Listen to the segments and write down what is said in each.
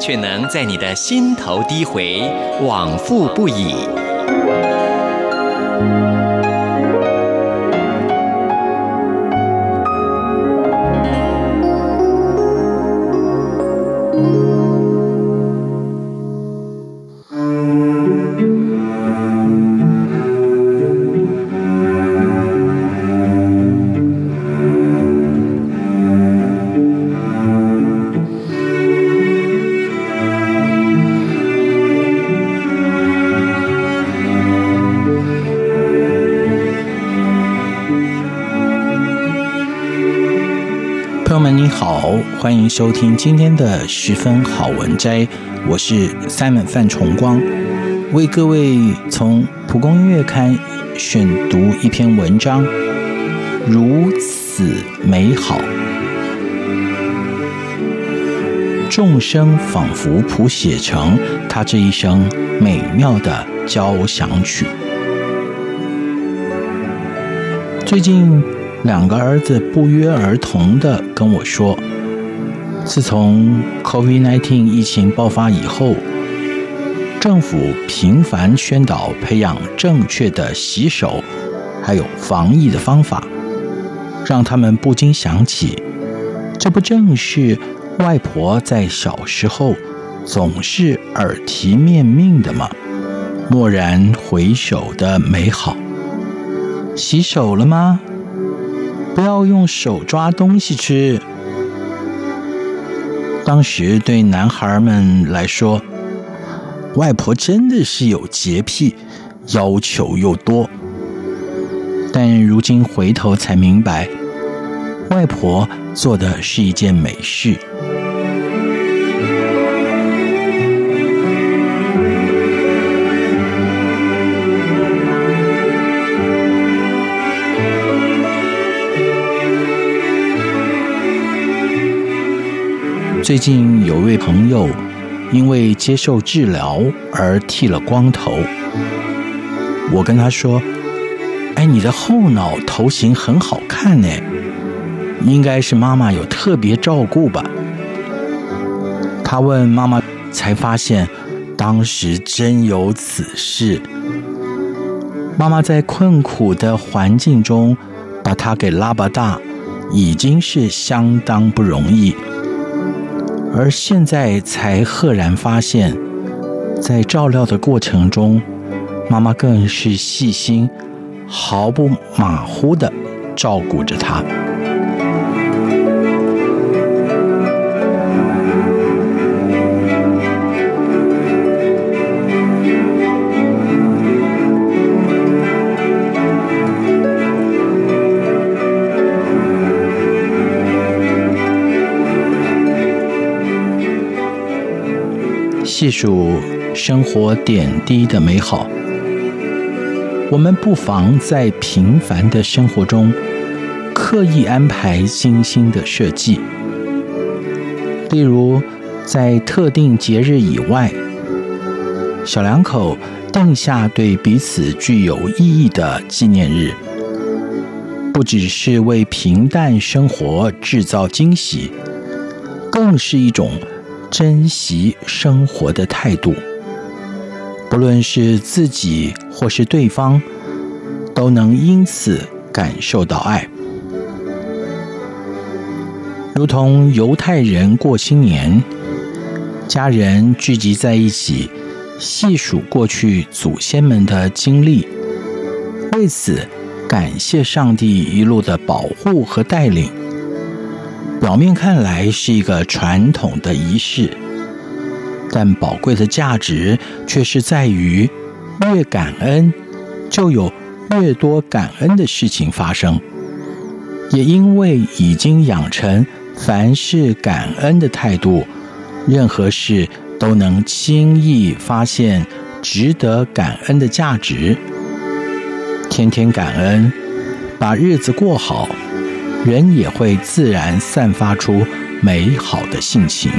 却能在你的心头低回，往复不已。朋友们，你好，欢迎收听今天的十分好文摘，我是 Simon 范崇光，为各位从蒲公英月刊选读一篇文章，如此美好，众生仿佛谱写成他这一生美妙的交响曲。最近。两个儿子不约而同地跟我说，自从 COVID-19 疫情爆发以后，政府频繁宣导培养正确的洗手，还有防疫的方法，让他们不禁想起，这不正是外婆在小时候总是耳提面命的吗？蓦然回首的美好。洗手了吗？不要用手抓东西吃。当时对男孩们来说，外婆真的是有洁癖，要求又多。但如今回头才明白，外婆做的是一件美事。最近有位朋友因为接受治疗而剃了光头，我跟他说：“哎，你的后脑头型很好看呢，应该是妈妈有特别照顾吧？”他问妈妈，才发现当时真有此事。妈妈在困苦的环境中把他给拉拔大，已经是相当不容易。而现在才赫然发现，在照料的过程中，妈妈更是细心、毫不马虎的照顾着他。细数生活点滴的美好，我们不妨在平凡的生活中刻意安排精心的设计。例如，在特定节日以外，小两口定下对彼此具有意义的纪念日，不只是为平淡生活制造惊喜，更是一种。珍惜生活的态度，不论是自己或是对方，都能因此感受到爱。如同犹太人过新年，家人聚集在一起，细数过去祖先们的经历，为此感谢上帝一路的保护和带领。表面看来是一个传统的仪式，但宝贵的价值却是在于，越感恩，就有越多感恩的事情发生。也因为已经养成凡事感恩的态度，任何事都能轻易发现值得感恩的价值。天天感恩，把日子过好，人也会自然散发出美好的性情。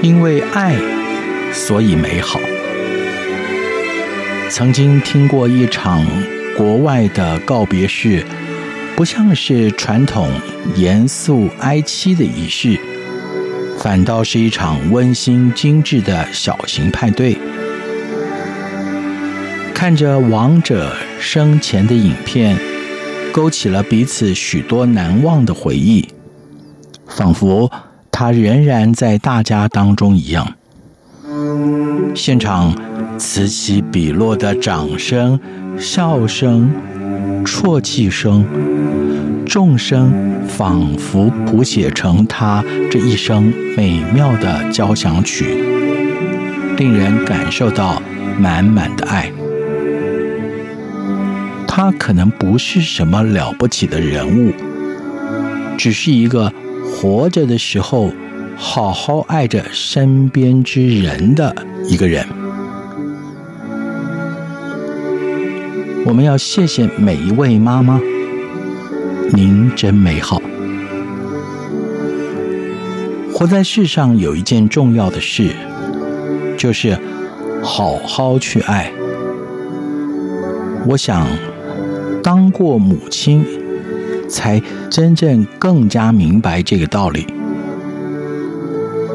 因为爱，所以美好。曾经听过一场国外的告别式，不像是传统严肃哀戚的仪式，反倒是一场温馨精致的小型派对。看着亡者生前的影片，勾起了彼此许多难忘的回忆，仿佛。他仍然在大家当中一样，现场此起彼落的掌声、笑声、啜泣声，众声仿佛谱写成他这一生美妙的交响曲，令人感受到满满的爱。他可能不是什么了不起的人物，只是一个。活着的时候，好好爱着身边之人的一个人。我们要谢谢每一位妈妈，您真美好。活在世上有一件重要的事，就是好好去爱。我想，当过母亲。才真正更加明白这个道理。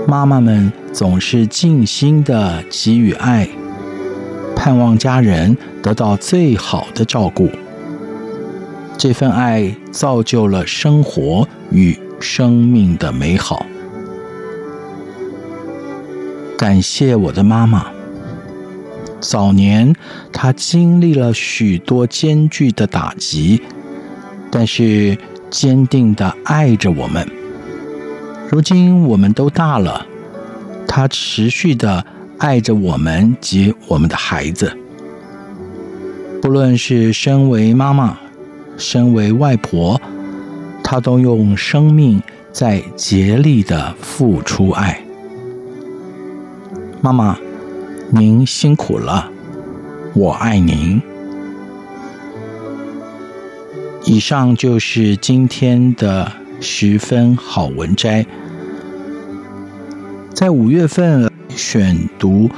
妈妈们总是尽心的给予爱，盼望家人得到最好的照顾。这份爱造就了生活与生命的美好。感谢我的妈妈。早年她经历了许多艰巨的打击。但是坚定的爱着我们。如今我们都大了，她持续的爱着我们及我们的孩子。不论是身为妈妈，身为外婆，她都用生命在竭力的付出爱。妈妈，您辛苦了，我爱您。以上就是今天的十分好文摘。在五月份选读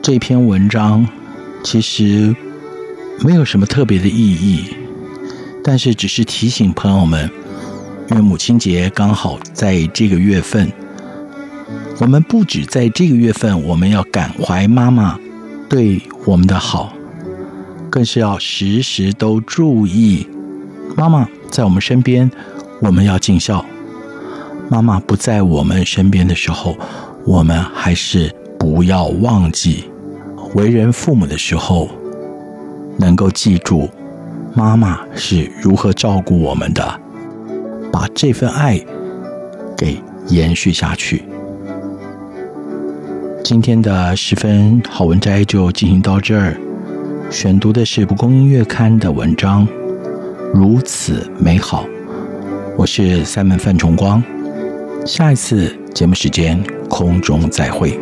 这篇文章，其实没有什么特别的意义，但是只是提醒朋友们，因为母亲节刚好在这个月份，我们不止在这个月份，我们要感怀妈妈对我们的好，更是要时时都注意。妈妈在我们身边，我们要尽孝；妈妈不在我们身边的时候，我们还是不要忘记，为人父母的时候，能够记住妈妈是如何照顾我们的，把这份爱给延续下去。今天的十分好文摘就进行到这儿，选读的是《蒲公英月刊》的文章。如此美好，我是三门范崇光，下一次节目时间空中再会。